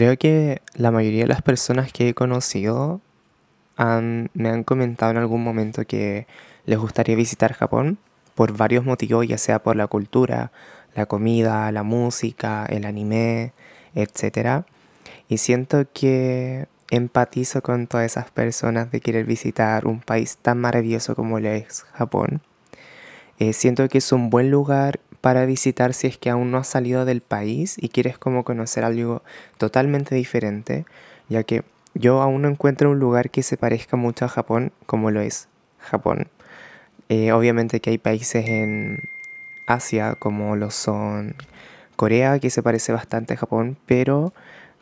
Creo que la mayoría de las personas que he conocido me han comentado en algún momento que les gustaría visitar Japón por varios motivos, ya sea por la cultura, la comida, la música, el anime, etc. Y siento que empatizo con todas esas personas de querer visitar un país tan maravilloso como lo es Japón. Eh, siento que es un buen lugar para visitar si es que aún no has salido del país y quieres como conocer algo totalmente diferente, ya que yo aún no encuentro un lugar que se parezca mucho a Japón como lo es Japón. Eh, obviamente que hay países en Asia como lo son Corea, que se parece bastante a Japón, pero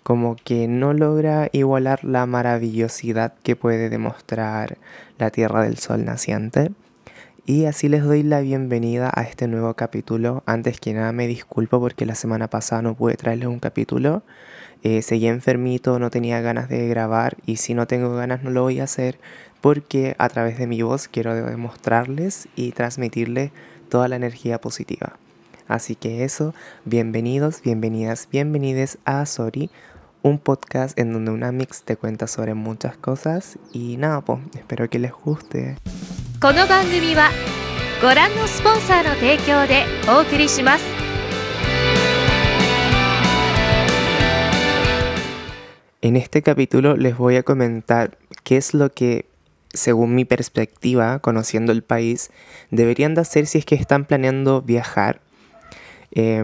como que no logra igualar la maravillosidad que puede demostrar la Tierra del Sol naciente. Y así les doy la bienvenida a este nuevo capítulo. Antes que nada me disculpo porque la semana pasada no pude traerles un capítulo. Eh, seguí enfermito, no tenía ganas de grabar y si no tengo ganas no lo voy a hacer porque a través de mi voz quiero demostrarles y transmitirles toda la energía positiva. Así que eso, bienvenidos, bienvenidas, bienvenides a Sorry, un podcast en donde una mix te cuenta sobre muchas cosas y nada, pues espero que les guste. この番組はご覧のスポンサーの提供でお送りします En este capítulo les voy a comentar qué es lo que, según mi perspectiva, conociendo el país, deberían de hacer si es que están planeando viajar. Eh,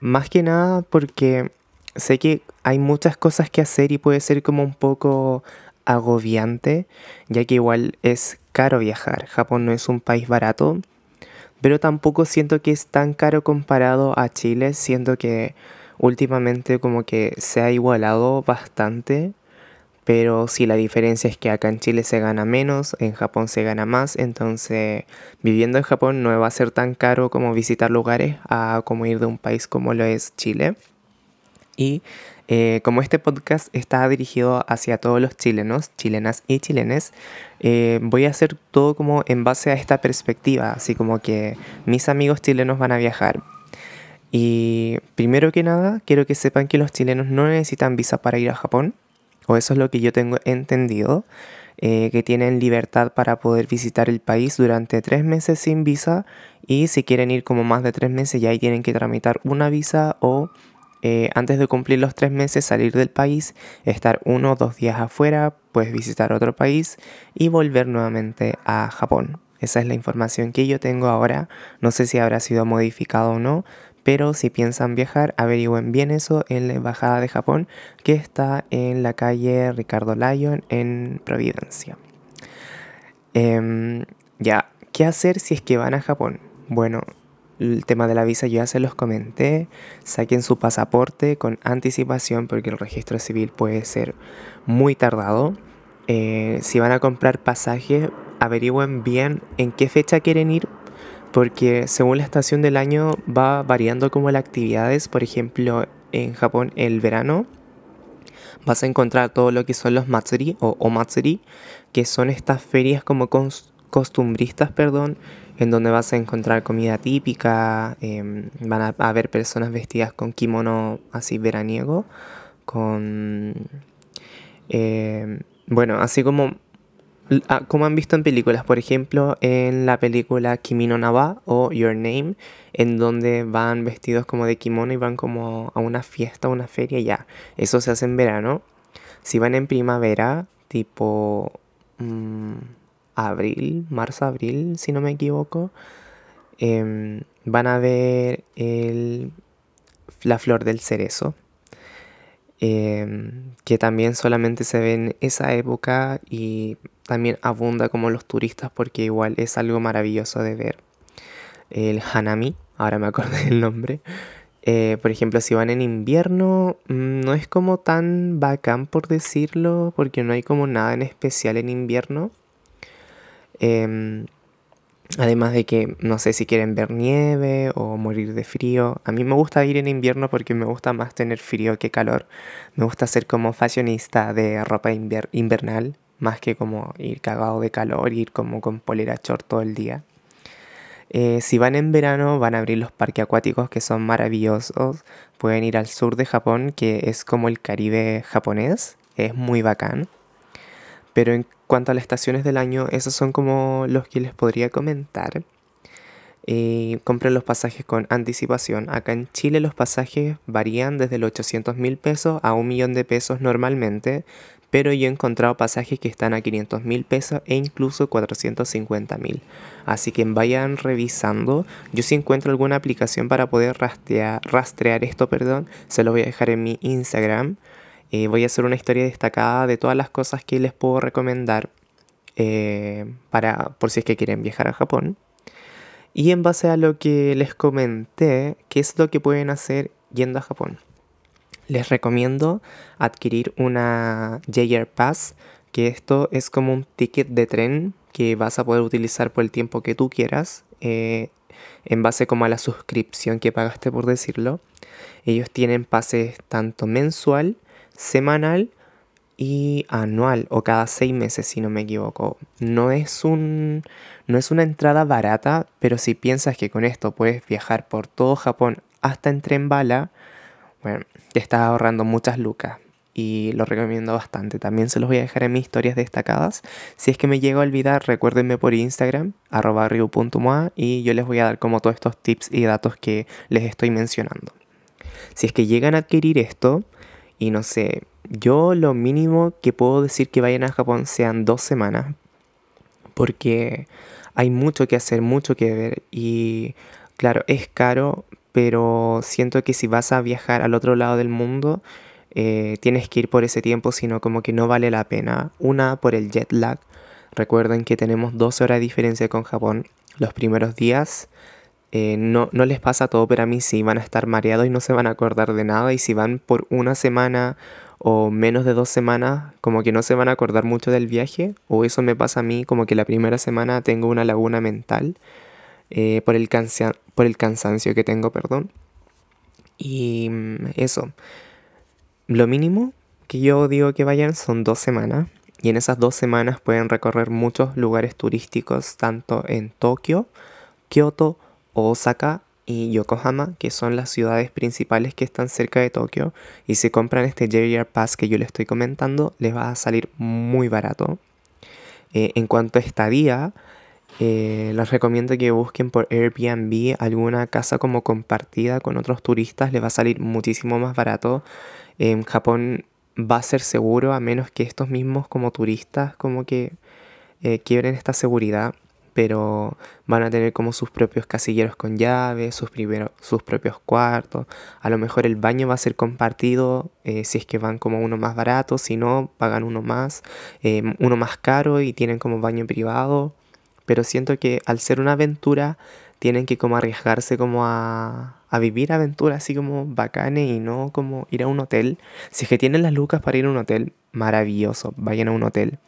más que nada porque sé que hay muchas cosas que hacer y puede ser como un poco agobiante, ya que igual es caro viajar. Japón no es un país barato, pero tampoco siento que es tan caro comparado a Chile, siento que últimamente como que se ha igualado bastante, pero sí la diferencia es que acá en Chile se gana menos, en Japón se gana más, entonces viviendo en Japón no va a ser tan caro como visitar lugares a como ir de un país como lo es Chile. Y eh, como este podcast está dirigido hacia todos los chilenos, chilenas y chilenes, eh, voy a hacer todo como en base a esta perspectiva, así como que mis amigos chilenos van a viajar. Y primero que nada, quiero que sepan que los chilenos no necesitan visa para ir a Japón, o eso es lo que yo tengo entendido, eh, que tienen libertad para poder visitar el país durante tres meses sin visa, y si quieren ir como más de tres meses ya ahí tienen que tramitar una visa o eh, antes de cumplir los tres meses salir del país, estar uno o dos días afuera, pues visitar otro país y volver nuevamente a Japón. Esa es la información que yo tengo ahora. No sé si habrá sido modificado o no, pero si piensan viajar, averigüen bien eso en la Embajada de Japón, que está en la calle Ricardo Lyon en Providencia. Em, ya, ¿qué hacer si es que van a Japón? Bueno, el tema de la visa ya se los comenté. Saquen su pasaporte con anticipación porque el registro civil puede ser muy tardado. Eh, si van a comprar pasaje, averigüen bien en qué fecha quieren ir porque según la estación del año va variando como las actividades. Por ejemplo, en Japón el verano vas a encontrar todo lo que son los matsuri o omatsuri, que son estas ferias como costumbristas, perdón, en donde vas a encontrar comida típica, em, van a haber personas vestidas con kimono así veraniego, con... Em, bueno, así como, ah, como han visto en películas, por ejemplo, en la película Kimi no Nawa o Your Name, en donde van vestidos como de kimono y van como a una fiesta, una feria, ya. Eso se hace en verano. Si van en primavera, tipo... Mm, abril, marzo-abril, si no me equivoco, em, van a ver el, la flor del cerezo, em, que también solamente se ve en esa época y también abunda como los turistas porque igual es algo maravilloso de ver. El hanami, ahora me acordé del nombre. Eh, por ejemplo, si van en invierno, mm, no es como tan bacán por decirlo, porque no hay como nada en especial en invierno. Em, además de que no sé si quieren ver nieve o morir de frío. A mí me gusta ir en invierno porque me gusta más tener frío que calor. Me gusta ser como fashionista de ropa invernal, más que como ir cagado de calor, ir como con polera short todo el día. Eh, si van en verano van a abrir los parques acuáticos que son maravillosos. Pueden ir al sur de Japón que es como el Caribe japonés. Es muy bacán. Pero en cuanto a las estaciones del año, esos son como los que les podría comentar. Eh, compren los pasajes con anticipación. Acá en Chile los pasajes varían desde los 800 mil pesos a un millón de pesos normalmente, pero yo he encontrado pasajes que están a 500 mil pesos e incluso 450 mil. Así que vayan revisando. Yo si encuentro alguna aplicación para poder rastrear, esto, perdón, se lo voy a dejar en mi Instagram. Eh, voy a hacer una historia destacada de todas las cosas que les puedo recomendar eh, para, por si es que quieren viajar a Japón. Y en base a lo que les comenté, ¿qué es lo que pueden hacer yendo a Japón? Les recomiendo adquirir una JR Pass, que esto es como un ticket de tren que vas a poder utilizar por el tiempo que tú quieras, eh, en base como a la suscripción que pagaste por decirlo. Ellos tienen pases tanto mensual, semanal y anual o cada seis meses si no me equivoco. No es un no es una entrada barata, pero si piensas que con esto puedes viajar por todo Japón hasta en tren bala, bueno, te estás ahorrando muchas lucas y lo recomiendo bastante. También se los voy a dejar en mis historias destacadas. Si es que me llego a olvidar, recuérdenme por Instagram, arroba y yo les voy a dar como todos estos tips y datos que les estoy mencionando. Si es que llegan a adquirir esto, y no sé, yo lo mínimo que puedo decir que vayan a Japón sean dos semanas, porque hay mucho que hacer, mucho que ver y claro, es caro, pero siento que si vas a viajar al otro lado del mundo, eh, tienes que ir por ese tiempo, sino como que no vale la pena. Una, por el jet lag. Recuerden que tenemos 12 horas de diferencia con Japón. Los primeros días eh, no, no les pasa todo, pero a mí sí van a estar mareados y no se van a acordar de nada. Y si van por una semana o menos de dos semanas, como que no se van a acordar mucho del viaje. O eso me pasa a mí, como que la primera semana tengo una laguna mental eh, por, el por el cansancio que tengo, perdón. Y mm, eso. Lo mínimo que yo digo que vayan son dos semanas. Y en esas dos semanas pueden recorrer muchos lugares turísticos, tanto en Tokio, Kioto, Osaka y Yokohama, que son las ciudades principales que están cerca de Tokio. Y si compran este JR Pass que yo les estoy comentando, les va a salir muy barato. Eh, en cuanto a estadía, eh, les recomiendo que busquen por Airbnb alguna casa como compartida con otros turistas, les va a salir muchísimo más barato en Japón va a ser seguro a menos que estos mismos como turistas como que eh, quiebren esta seguridad, pero van a tener como sus propios casilleros con llaves, sus, sus propios cuartos, a lo mejor el baño va a ser compartido eh, si es que van como uno más barato, si no, pagan uno más, eh, uno más caro y tienen como baño privado, pero siento que al ser una aventura tienen que como arriesgarse como a, a vivir aventuras así como bacanes y no como ir a un hotel. Si es que tienen las lucas para ir a un hotel, maravilloso, vayan a un hotel.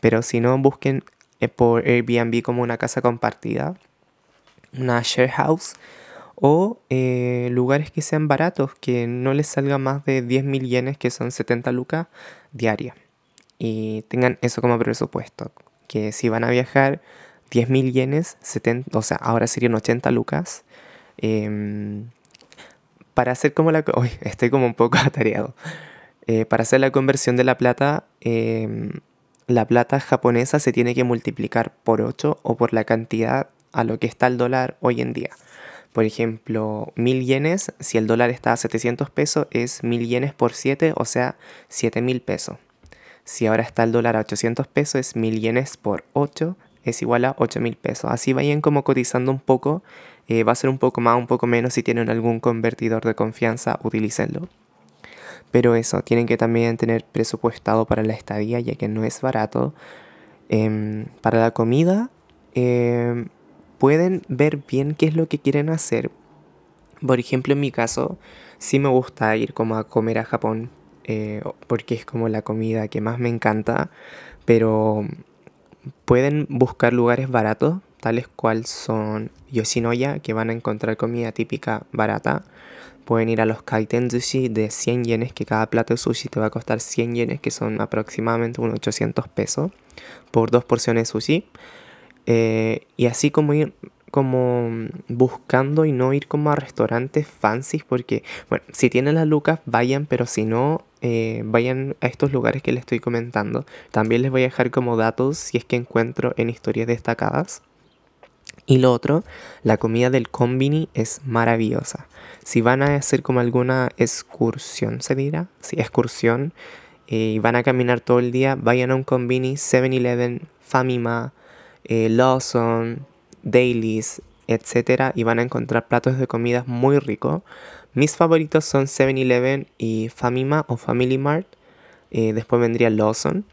Pero si no, busquen por Airbnb como una casa compartida, una share house o eh, lugares que sean baratos, que no les salga más de 10 mil yenes, que son 70 lucas diarias. Y tengan eso como presupuesto, que si van a viajar 10.000 yenes, 70, o sea, ahora serían 80 lucas. Em, para hacer como la... Uy, estoy como un poco atareado. Eh, para hacer la conversión de la plata, em, la plata japonesa se tiene que multiplicar por 8 o por la cantidad a lo que está el dólar hoy en día. Por ejemplo, 1000 yenes, si el dólar está a 700 pesos, es 1000 yenes por 7, o sea, 7000 pesos. Si ahora está el dólar a 800 pesos, es 1000 yenes por 8, es igual a 8 mil pesos. Así vayan como cotizando un poco. Eh, va a ser un poco más, un poco menos. Si tienen algún convertidor de confianza, utilícenlo. Pero eso, tienen que también tener presupuestado para la estadía, ya que no es barato. Em, para la comida, em, pueden ver bien qué es lo que quieren hacer. Por ejemplo, en mi caso, sí me gusta ir como a comer a Japón, eh, porque es como la comida que más me encanta. Pero Pueden buscar lugares baratos, tales cual son Yoshinoya, que van a encontrar comida típica barata. Pueden ir a los kaiten sushi de 100 yenes, que cada plato de sushi te va a costar 100 yenes, que son aproximadamente unos 800 pesos, por dos porciones de sushi. Eh, y así como ir como buscando y no ir como a restaurantes fancy porque, bueno, si tienen las lucas, vayan, pero si no, eh, vayan a estos lugares que les estoy comentando. También les voy a dejar como datos si es que encuentro en historias destacadas. Y lo otro, la comida del combini es maravillosa. Si van a hacer como alguna excursión, se dirá, sí, excursión, y van a caminar todo el día, vayan a un combini, 7-Eleven, Famima, eh, Lawson, Dailies, etc. Y van a encontrar platos de comidas muy ricos. Mis favoritos son 7-Eleven y Famima o Family Mart. Eh, después vendría Lawson.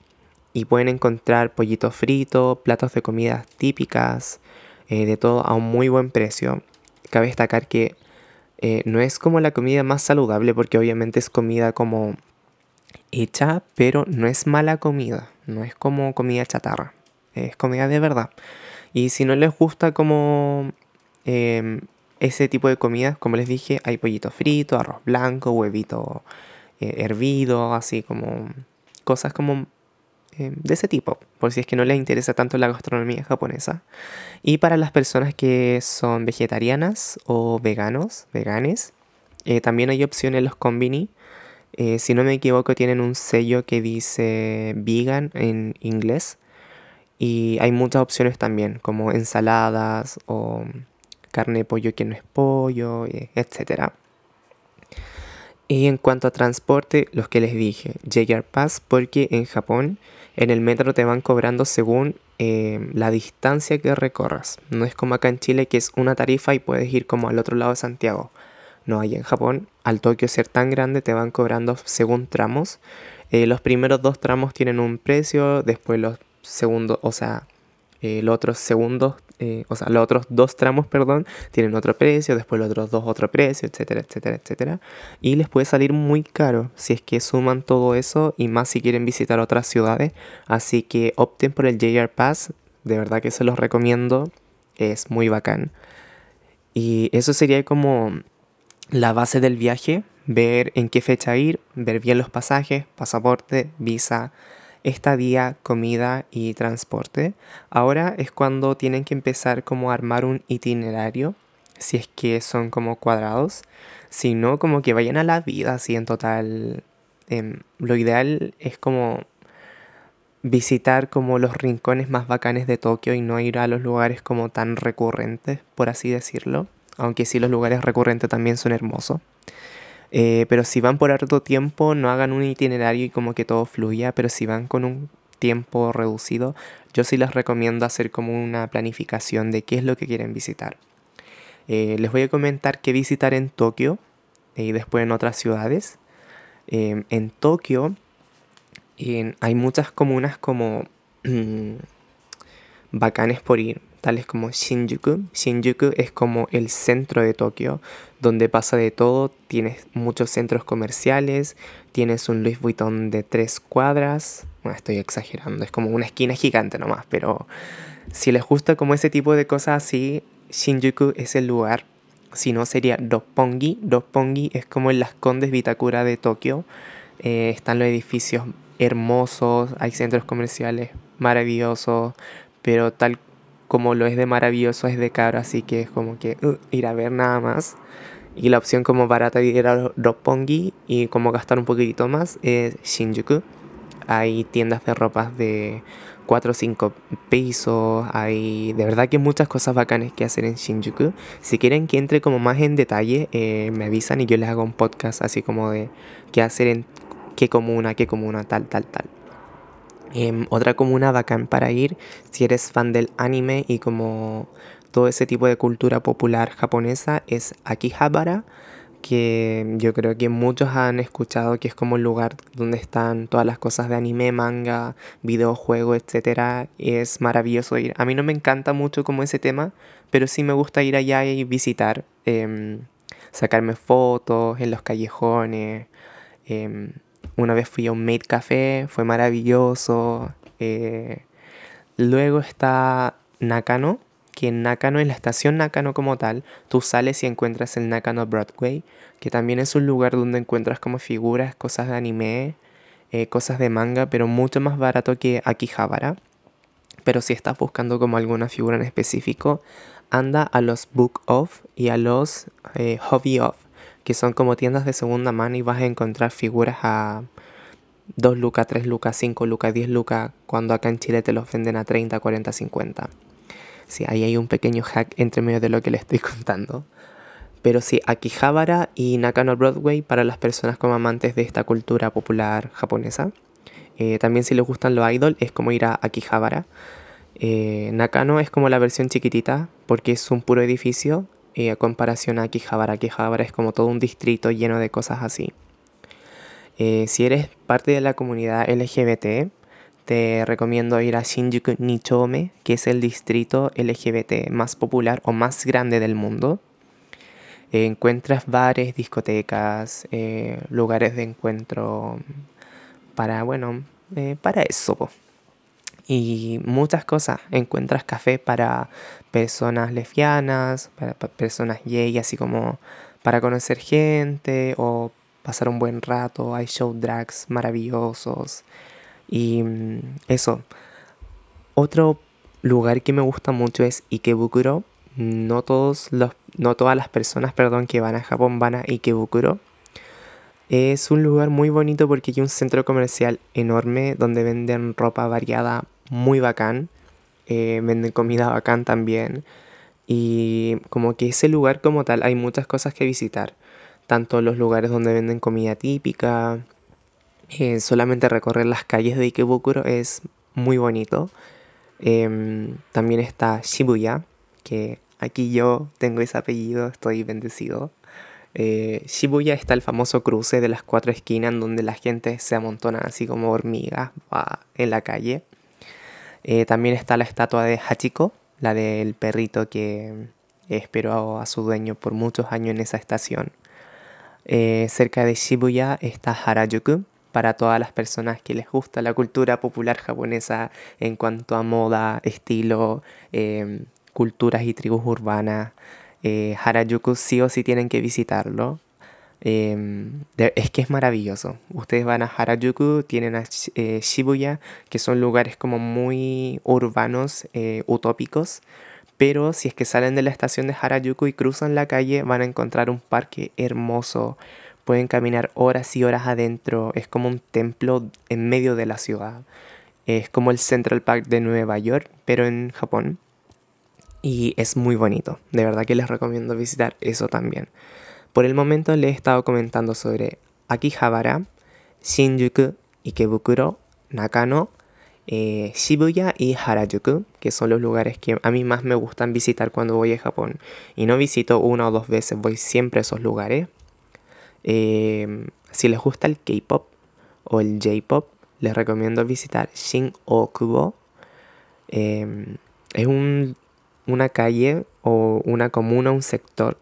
Y pueden encontrar pollito frito, platos de comidas típicas, eh, de todo a un muy buen precio. Cabe destacar que no es como la comida más saludable porque obviamente es comida como hecha, pero no es mala comida. No es como comida chatarra. Es comida de verdad. Y si no les gusta como em, ese tipo de comida, como les dije, hay pollito frito, arroz blanco, huevito eh, hervido, así como cosas como em, de ese tipo, por si es que no les interesa tanto la gastronomía japonesa. Y para las personas que son vegetarianas o veganos, veganes, eh, también hay opciones los combini. Eh, si no me equivoco, tienen un sello que dice vegan en inglés. Y hay muchas opciones también, como ensaladas o carne de pollo que no es pollo, etc. Y en cuanto a transporte, los que les dije, JR Pass, porque en Japón en el metro te van cobrando según eh, la distancia que recorras. No es como acá en Chile que es una tarifa y puedes ir como al otro lado de Santiago. No, hay en Japón, al Tokio ser tan grande, te van cobrando según tramos. Eh, los primeros dos tramos tienen un precio, después los segundos, o sea, eh, los otros segundos, eh, o sea, los otros dos tramos, perdón, tienen otro precio, después los otros dos otro precio, etcétera, etcétera, etcétera. Y les puede salir muy caro si es que suman todo eso y más si quieren visitar otras ciudades. Así que opten por el JR Pass, de verdad que se los recomiendo, es muy bacán. Y eso sería como la base del viaje, ver en qué fecha ir, ver bien los pasajes, pasaporte, visa, estadía, comida y transporte. Ahora es cuando tienen que empezar como a armar un itinerario, si es que son como cuadrados, si no como que vayan a la vida así en total. Em, lo ideal es como visitar como los rincones más bacanes de Tokio y no ir a los lugares como tan recurrentes, por así decirlo, aunque sí los lugares recurrentes también son hermosos. Eh, pero si van por harto tiempo, no hagan un itinerario y como que todo fluya, pero si van con un tiempo reducido, yo sí les recomiendo hacer como una planificación de qué es lo que quieren visitar. Eh, les voy a comentar qué visitar en Tokio y después en otras ciudades. En Tokio hay muchas comunas como bacanes por ir tales como Shinjuku. Shinjuku es como el centro de Tokio, donde pasa de todo. Tienes muchos centros comerciales, tienes un Louis Vuitton de tres cuadras. Bueno, estoy exagerando, es como una esquina gigante nomás, pero si les gusta como ese tipo de cosas así, Shinjuku es el lugar. Si no, sería Roppongi. Roppongi es como en las Condes Vitakura de Tokio. Eh, están los edificios hermosos, hay centros comerciales maravillosos, pero tal como lo es de maravilloso es de caro, así que es como que uh, ir a ver nada más. Y la opción como barata ir a Roppongi y como gastar un poquitito más es Shinjuku. Hay tiendas de ropas de 4 o 5 pesos. Hay de verdad que muchas cosas bacanas que hacer en Shinjuku. Si quieren que entre como más en detalle, eh, me avisan y yo les hago un podcast así como de qué hacer en qué comuna, qué comuna, tal, tal, tal. Em, otra comuna bacán para ir si eres fan del anime y como todo ese tipo de cultura popular japonesa es Akihabara, que yo creo que muchos han escuchado que es como el lugar donde están todas las cosas de anime, manga, videojuego, etc. Es maravilloso ir. A mí no me encanta mucho como ese tema, pero sí me gusta ir allá y visitar, em, sacarme fotos en los callejones. Em, una vez fui a un Made Café, fue maravilloso. Eh, luego está Nakano, que en Nakano, en la estación Nakano como tal, tú sales y encuentras el Nakano Broadway, que también es un lugar donde encuentras como figuras, cosas de anime, eh, cosas de manga, pero mucho más barato que Akihabara. Pero si estás buscando como alguna figura en específico, anda a los book off y a los eh, hobby off, que son como tiendas de segunda mano y vas a encontrar figuras a 2 lucas, 3 lucas, 5 lucas, 10 lucas, cuando acá en Chile te los venden a 30, 40, 50. Sí, ahí hay un pequeño hack entre medio de lo que les estoy contando. Pero sí, Akihabara y Nakano Broadway para las personas como amantes de esta cultura popular japonesa. Eh, también si les gustan los idol es como ir a Akihabara. Eh, Nakano es como la versión chiquitita porque es un puro edificio eh, a comparación a Akihabara. Akihabara es como todo un distrito lleno de cosas así. si eres parte de la comunidad LGBT, te recomiendo ir a Shinjuku Nichome, que es el distrito LGBT más popular o más grande del mundo encuentras bares, discotecas, eh, lugares de encuentro para, bueno, eh, para eso. Y muchas cosas. Encuentras café para personas lesbianas, para, personas gay, así como para conocer gente o pasar un buen rato. Hay show drags maravillosos. Y mm, eso. Otro lugar que me gusta mucho es Ikebukuro, no, todos los, no todas las personas perdón, que van a Japón van a Ikebukuro. Es un lugar muy bonito porque hay un centro comercial enorme donde venden ropa variada muy bacán. Eh, venden comida bacán también. Y como que ese lugar como tal hay muchas cosas que visitar. Tanto los lugares donde venden comida típica. Eh, solamente recorrer las calles de Ikebukuro es muy bonito. Em, también está Shibuya, que aquí yo tengo ese apellido, estoy bendecido. Eh, Shibuya está el famoso cruce de las cuatro esquinas en donde la gente se amontona así como hormigas en la calle. Eh, también está la estatua de Hachiko, la del perrito que esperó a su dueño por muchos años en esa estación. Eh, cerca de Shibuya está Harajuku, para todas las personas que les gusta la cultura popular japonesa en cuanto a moda, estilo, culturas y tribus urbanas. Eh, Harajuku sí o sí tienen que visitarlo. Em, es que es maravilloso. Ustedes van a Harajuku, tienen a eh, Shibuya, que son lugares como muy urbanos, eh, utópicos. Pero si es que salen de la estación de Harajuku y cruzan la calle, van a encontrar un parque hermoso. Pueden caminar horas y horas adentro. Es como un templo en medio de la ciudad. Es como el Central Park de Nueva York, pero en Japón y es muy bonito. De verdad que les recomiendo visitar eso también. Por el momento les he estado comentando sobre Akihabara, Shinjuku, Ikebukuro, Nakano, eh, Shibuya y Harajuku, que son los lugares que a mí más me gustan visitar cuando voy a Japón. Y no visito una o dos veces, voy siempre a esos lugares. Eh, si les gusta el K-pop o el J-pop, les recomiendo visitar Shin Okubo. Eh, es un una calle o una comuna, un sector,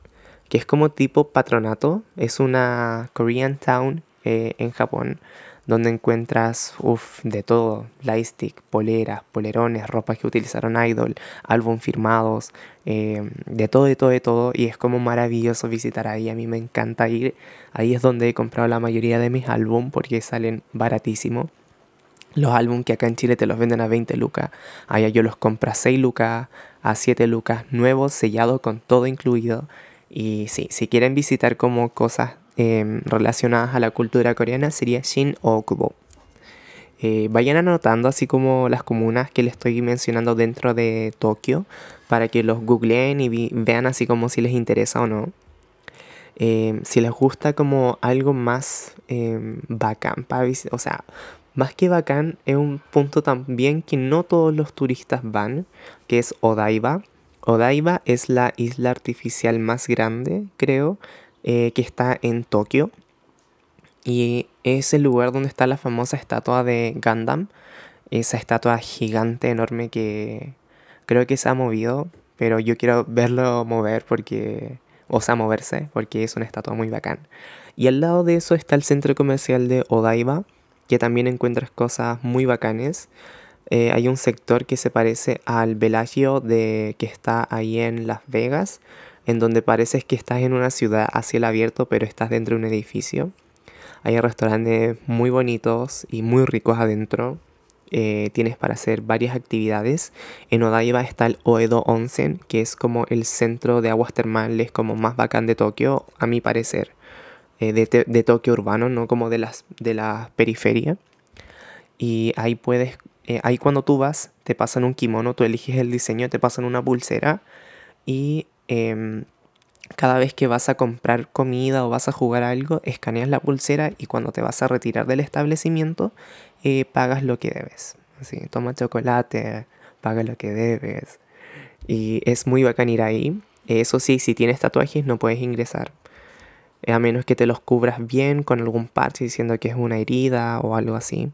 que es como tipo patronato, es una Korean Town eh, en Japón, donde encuentras uf, de todo, lightstick, poleras, polerones, ropas que utilizaron Idol, álbum firmados, eh, de todo, de todo, de todo, y es como maravilloso visitar ahí, a mí me encanta ir, ahí es donde he comprado la mayoría de mis álbum porque salen baratísimos. Los álbumes que acá en Chile te los venden a 20 lucas, allá yo los compro a 6 lucas, a 7 lucas, nuevos, sellados con todo incluido. Y sí, si quieren visitar como cosas em, relacionadas a la cultura coreana sería Shin Okubo. Eh, vayan anotando así como las comunas que les estoy mencionando dentro de Tokio para que los googleen y vean así como si les interesa o no. Em, si les gusta como algo más em, bacán para o sea, más que bacán, es un punto también que no todos los turistas van, que es Odaiba. Odaiba es la isla artificial más grande, creo, eh, que está en Tokio. Y es el lugar donde está la famosa estatua de Gundam. Esa estatua gigante, enorme que creo que se ha movido, pero yo quiero verlo mover porque... O sea, moverse, porque es una estatua muy bacán. Y al lado de eso está el centro comercial de Odaiba, que también encuentras cosas muy bacanes. Eh, hay un sector que se parece al Velagio de, que está ahí en Las Vegas, en donde pareces que estás en una ciudad a cielo abierto, pero estás dentro de un edificio. Hay restaurantes muy bonitos y muy ricos adentro. eh, tienes para hacer varias actividades. En Odaiba está el Oedo Onsen, que es como el centro de aguas termales como más bacán de Tokio, a mi parecer. Eh, de, de, Tokio urbano, no como de las de la periferia. Y ahí puedes, eh, ahí cuando tú vas, te pasan un kimono, tú eliges el diseño, te pasan una pulsera y em, cada vez que vas a comprar comida o vas a jugar algo, escaneas la pulsera y cuando te vas a retirar del establecimiento, eh, pagas lo que debes. Así, toma chocolate, paga lo que debes. Y es muy bacán ir ahí. Eso sí, si tienes tatuajes no puedes ingresar. A menos que te los cubras bien con algún parche diciendo que es una herida o algo así.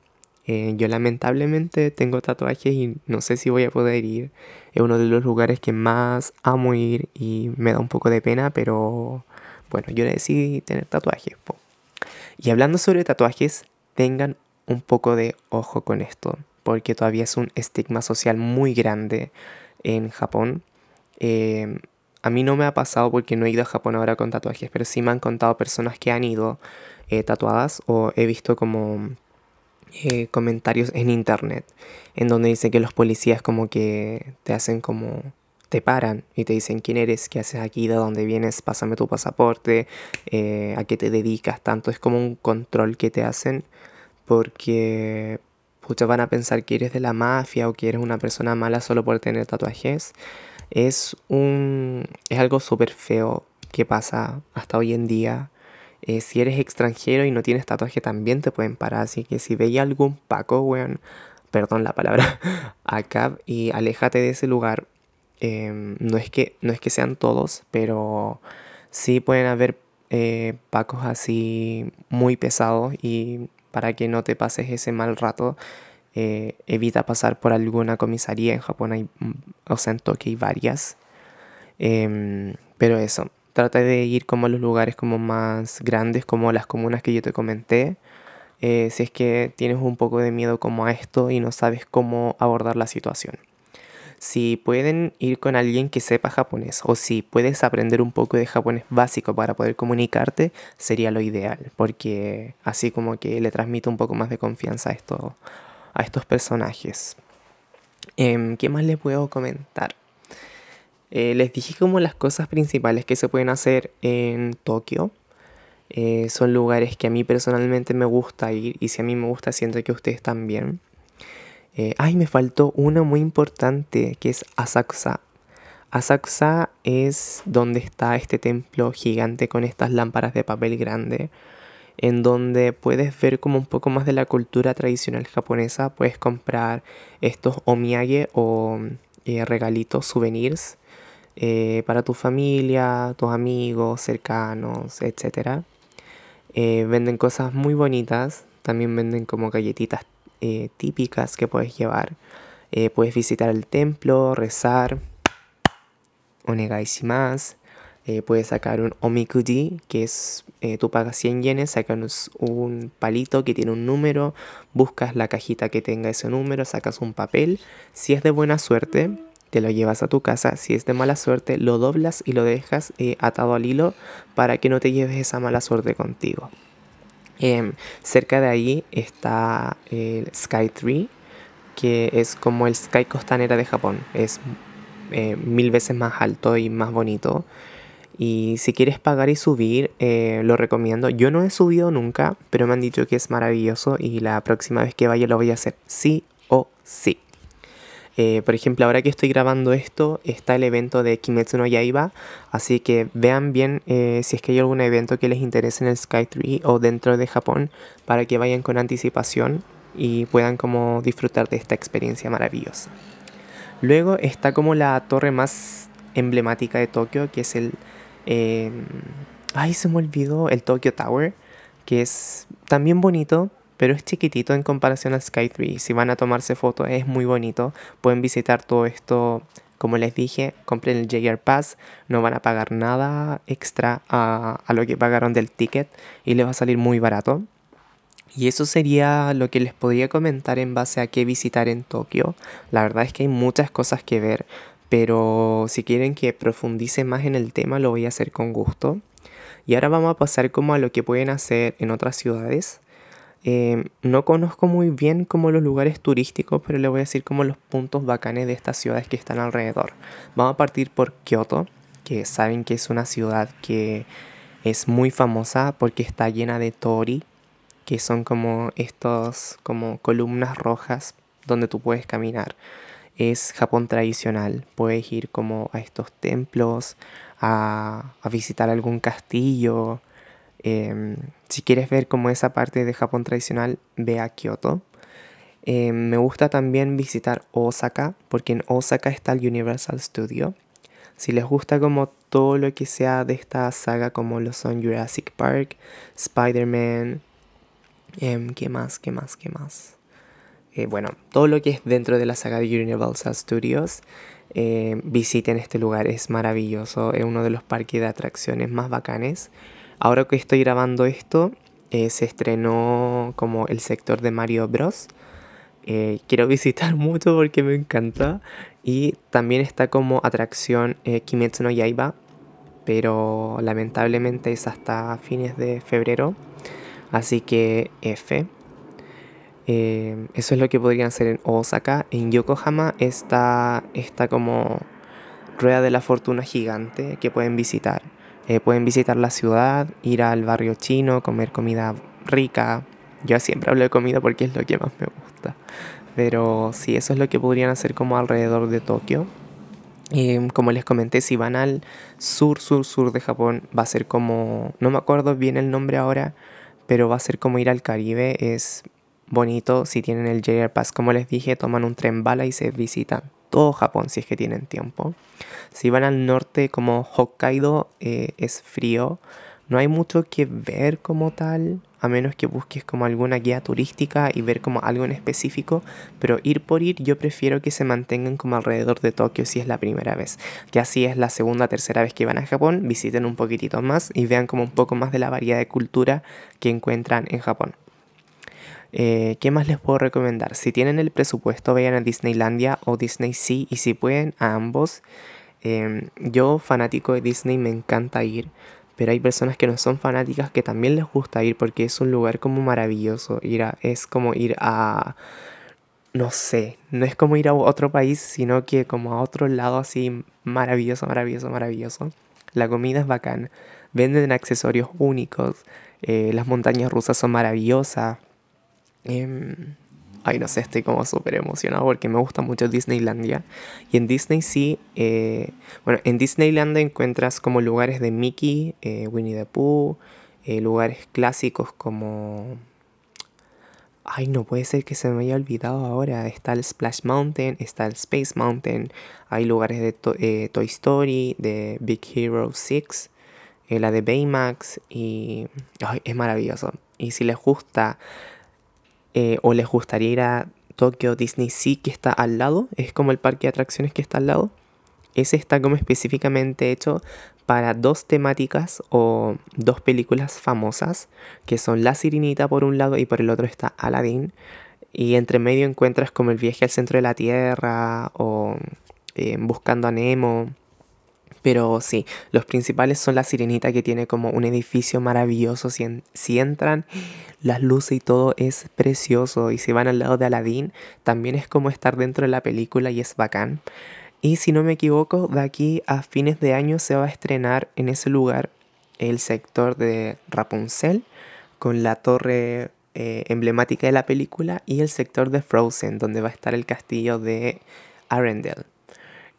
Eh, yo lamentablemente tengo tatuajes y no sé si voy a poder ir. Es uno de los lugares que más amo ir y me da un poco de pena, pero bueno, yo decidí tener tatuajes. Y hablando sobre tatuajes, tengan un poco de ojo con esto, porque todavía es un estigma social muy grande en Japón. Em, a mí no me ha pasado porque no he ido a Japón ahora con tatuajes, pero sí me han contado personas que han ido eh, tatuadas o he visto como eh, comentarios en internet en donde dicen que los policías como que te hacen como te paran y te dicen quién eres, qué haces aquí, de dónde vienes, pásame tu pasaporte, eh, a qué te dedicas, tanto es como un control que te hacen porque muchos van a pensar que eres de la mafia o que eres una persona mala solo por tener tatuajes. Es un es algo súper feo que pasa hasta hoy en día eh, si eres extranjero y no tienes tatuaje también te pueden parar. Así que si veis algún Paco, weón, perdón la palabra, acá y aléjate de ese lugar. Em, no, es que, no es que sean todos, pero sí pueden haber eh, Pacos así muy pesados y para que no te pases ese mal rato, eh, evita pasar por alguna comisaría. En Japón hay, mm, o sea, en Tokio hay varias. Em, pero eso, Trata de ir como a los lugares como más grandes, como las comunas que yo te comenté. Eh, si es que tienes un poco de miedo como a esto y no sabes cómo abordar la situación. Si pueden ir con alguien que sepa japonés o si puedes aprender un poco de japonés básico para poder comunicarte, sería lo ideal, porque así como que le transmite un poco más de confianza a, esto, a estos personajes. Em, ¿Qué más les puedo comentar? Eh, les dije como las cosas principales que se pueden hacer en Tokio. Eh, son lugares que a mí personalmente me gusta ir y si a mí me gusta siento que ustedes también. Eh, ay, me faltó una muy importante que es Asakusa. Asakusa es donde está este templo gigante con estas lámparas de papel grande, en donde puedes ver como un poco más de la cultura tradicional japonesa. Puedes comprar estos omiyage o regalitos, souvenirs eh, para tu familia, tus amigos cercanos, etc. Eh, venden cosas muy bonitas, también venden como galletitas eh, típicas que puedes llevar. puedes visitar el templo, rezar, más. puedes sacar un omikuji, que es, tú pagas 100 yenes, sacas un palito que tiene un número, buscas la cajita que tenga ese número, sacas un papel. Si es de buena suerte, te lo llevas a tu casa. Si es de mala suerte, lo doblas y lo dejas eh, atado al hilo para que no te lleves esa mala suerte contigo. Em, cerca de ahí está el Sky Tree, que es como el Sky Costanera de Japón. Es eh, mil veces más alto y más bonito. Y si quieres pagar y subir, eh, lo recomiendo. Yo no he subido nunca, pero me han dicho que es maravilloso y la próxima vez que vaya lo voy a hacer sí o sí. Eh, por ejemplo, ahora que estoy grabando esto, está el evento de Kimetsu no Yaiba, así que vean bien eh, si es que hay algún evento que les interese en el Sky Tree o dentro de Japón para que vayan con anticipación y puedan como disfrutar de esta experiencia maravillosa. Luego está como la torre más emblemática de Tokio, que es el... Eh, ay, se me olvidó, el Tokyo Tower, que es también bonito, pero es chiquitito en comparación al Sky 3. Si van a tomarse fotos es muy bonito. Pueden visitar todo esto, como les dije, compren el JR Pass, no van a pagar nada extra a, a lo que pagaron del ticket y les va a salir muy barato. Y eso sería lo que les podría comentar en base a qué visitar en Tokio. La verdad es que hay muchas cosas que ver, pero si quieren que profundice más en el tema lo voy a hacer con gusto. Y ahora vamos a pasar como a lo que pueden hacer en otras ciudades. Em, no conozco muy bien como los lugares turísticos, pero le voy a decir como los puntos bacanes de estas ciudades que están alrededor. Vamos a partir por Kioto, que saben que es una ciudad que es muy famosa porque está llena de tori, que son como estos como columnas rojas donde tú puedes caminar. Es Japón tradicional, puedes ir como a estos templos, a, visitar algún castillo, Em, si quieres ver como esa parte de Japón tradicional, ve a Kioto. Em, me gusta también visitar Osaka, porque en Osaka está el Universal Studio. Si les gusta como todo lo que sea de esta saga, como lo son Jurassic Park, Spider-Man, em, ¿qué más? ¿Qué más? ¿Qué más? Eh, bueno, todo lo que es dentro de la saga de Universal Studios, visiten este lugar, es maravilloso, es uno de los parques de atracciones más bacanes. Ahora que estoy grabando esto, eh, se estrenó como el sector de Mario Bros. Eh, quiero visitar mucho porque me encanta. Y también está como atracción eh, Kimetsu no Yaiba, pero lamentablemente es hasta fines de febrero. Así que F. eso es lo que podrían hacer en Osaka. En Yokohama está, está como Rueda de la Fortuna gigante que pueden visitar. Eh, pueden visitar la ciudad, ir al barrio chino, comer comida rica. Yo siempre hablo de comida porque es lo que más me gusta. Pero sí, eso es lo que podrían hacer como alrededor de Tokio. Como les comenté, si van al sur, sur, sur de Japón, va a ser como, no me acuerdo bien el nombre ahora, pero va a ser como ir al Caribe. Es bonito si tienen el JR Pass, como les dije, toman un tren bala y se visitan todo Japón si es que tienen tiempo. Si van al norte como Hokkaido eh, es frío, no hay mucho que ver como tal, a menos que busques como alguna guía turística y ver como algo en específico, pero ir por ir yo prefiero que se mantengan como alrededor de Tokio si es la primera vez, que así es la segunda, tercera vez que van a Japón, visiten un poquitito más y vean como un poco más de la variedad de cultura que encuentran en Japón. Eh, ¿Qué más les puedo recomendar? Si tienen el presupuesto, vayan a Disneylandia o Disney Sea y si pueden, a ambos. Em, yo, fanático de Disney, me encanta ir, pero hay personas que no son fanáticas que también les gusta ir porque es un lugar como maravilloso. Ir es como ir a... No sé, no es como ir a otro país, sino que como a otro lado así maravilloso, maravilloso, maravilloso. La comida es bacán, venden accesorios únicos, eh, las montañas rusas son maravillosas, Em, ay, no sé, estoy como súper emocionado porque me gusta mucho Disneylandia. Y en Disney sí, eh, bueno, en Disneylandia encuentras como lugares de Mickey, eh, Winnie the Pooh, eh, lugares clásicos como... Ay, no puede ser que se me haya olvidado ahora. Está el Splash Mountain, está el Space Mountain, hay lugares de Toy Story, de Big Hero 6, la de Baymax y... Ay, es maravilloso. Y si les gusta eh, o les gustaría ir a Tokyo Disney Sea que está al lado, es como el parque de atracciones que está al lado. Ese está como específicamente hecho para dos temáticas o dos películas famosas, que son La Sirenita por un lado y por el otro está Aladdin. Y entre medio encuentras como el viaje al centro de la Tierra o eh, Buscando a Nemo pero sí, los principales son la sirenita que tiene como un edificio maravilloso. Si, entran, las luces y todo es precioso. Y si van al lado de Aladdin, también es como estar dentro de la película y es bacán. Y si no me equivoco, de aquí a fines de año se va a estrenar en ese lugar el sector de Rapunzel con la torre eh, emblemática de la película y el sector de Frozen donde va a estar el castillo de Arendelle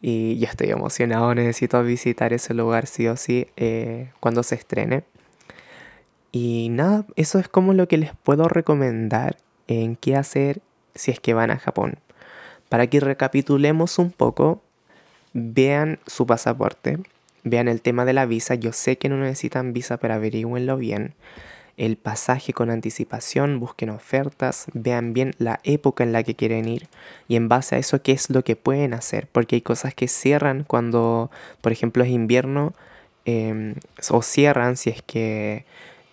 y ya estoy emocionado, necesito visitar ese lugar sí o sí eh, cuando se estrene. Y nada, eso es como lo que les puedo recomendar en qué hacer si es que van a Japón. Para que recapitulemos un poco, vean su pasaporte, vean el tema de la visa. Yo sé que no necesitan visa, pero averigüenlo bien el pasaje con anticipación, busquen ofertas, vean bien la época en la que quieren ir y en base a eso qué es lo que pueden hacer, porque hay cosas que cierran cuando, por ejemplo, es invierno em, o cierran si es que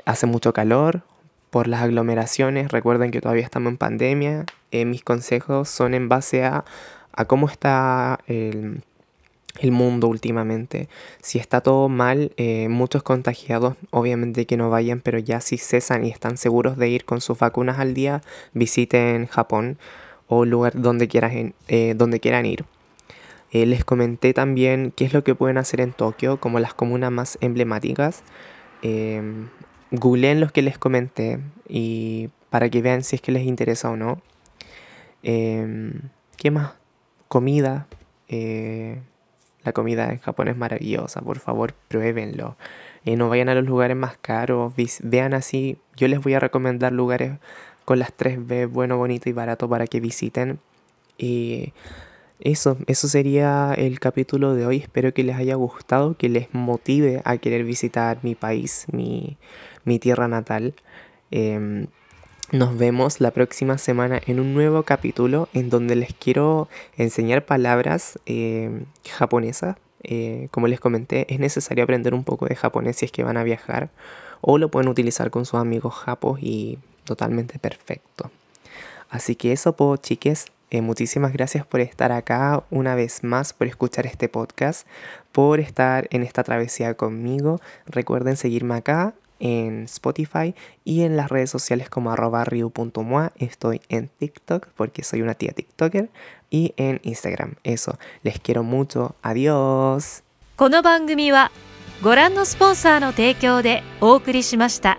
hace mucho calor por las aglomeraciones. Recuerden que todavía estamos en pandemia. Eh, mis consejos son en base a, a cómo está el el mundo últimamente. Si está todo mal, eh, muchos contagiados, obviamente que no vayan, pero ya si cesan y están seguros de ir con sus vacunas al día, visiten Japón o lugar donde quieran, eh, donde quieran ir. Eh, les comenté también qué es lo que pueden hacer en Tokio, como las comunas más emblemáticas. Em, googleen los que les comenté y para que vean si es que les interesa o no. Em, ¿Qué más? Comida. La comida en Japón es maravillosa, por favor, pruébenlo. Eh, no vayan a los lugares más caros, vean así. Yo les voy a recomendar lugares con las 3B, bueno, bonito y barato para que visiten. Y eso, eso sería el capítulo de hoy. Espero que les haya gustado, que les motive a querer visitar mi país, mi, mi tierra natal. Em, nos vemos la próxima semana en un nuevo capítulo en donde les quiero enseñar palabras eh, japonesas. Eh, como les comenté, es necesario aprender un poco de japonés si es que van a viajar o lo pueden utilizar con sus amigos japos y totalmente perfecto. Así que eso, po, chiques. Eh, muchísimas gracias por estar acá una vez más, por escuchar este podcast, por estar en esta travesía conmigo. Recuerden seguirme acá en Spotify y en las redes sociales como arroba Estoy en TikTok porque soy una tía TikToker y en Instagram. Eso, les quiero mucho. Adiós. この番組はご覧のスポンサーの提供でお送りしました。